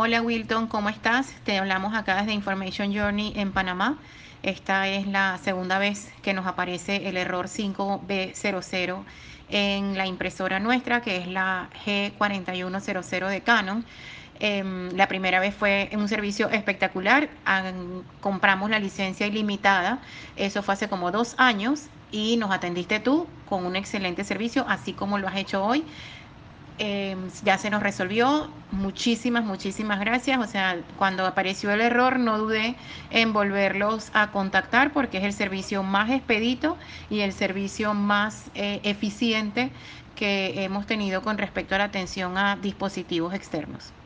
Hola Wilton, ¿cómo estás? Te hablamos acá desde Information Journey en Panamá. Esta es la segunda vez que nos aparece el error 5B00 en la impresora nuestra, que es la G4100 de Canon. Em, la primera vez fue un servicio espectacular. compramos la licencia ilimitada. Eso fue hace como dos años y nos atendiste tú con un excelente servicio, así como lo has hecho hoy. Em, ya se nos resolvió. Muchísimas, muchísimas gracias. O sea, cuando apareció el error no dudé en volverlos a contactar porque es el servicio más expedito y el servicio más eh, eficiente que hemos tenido con respecto a la atención a dispositivos externos.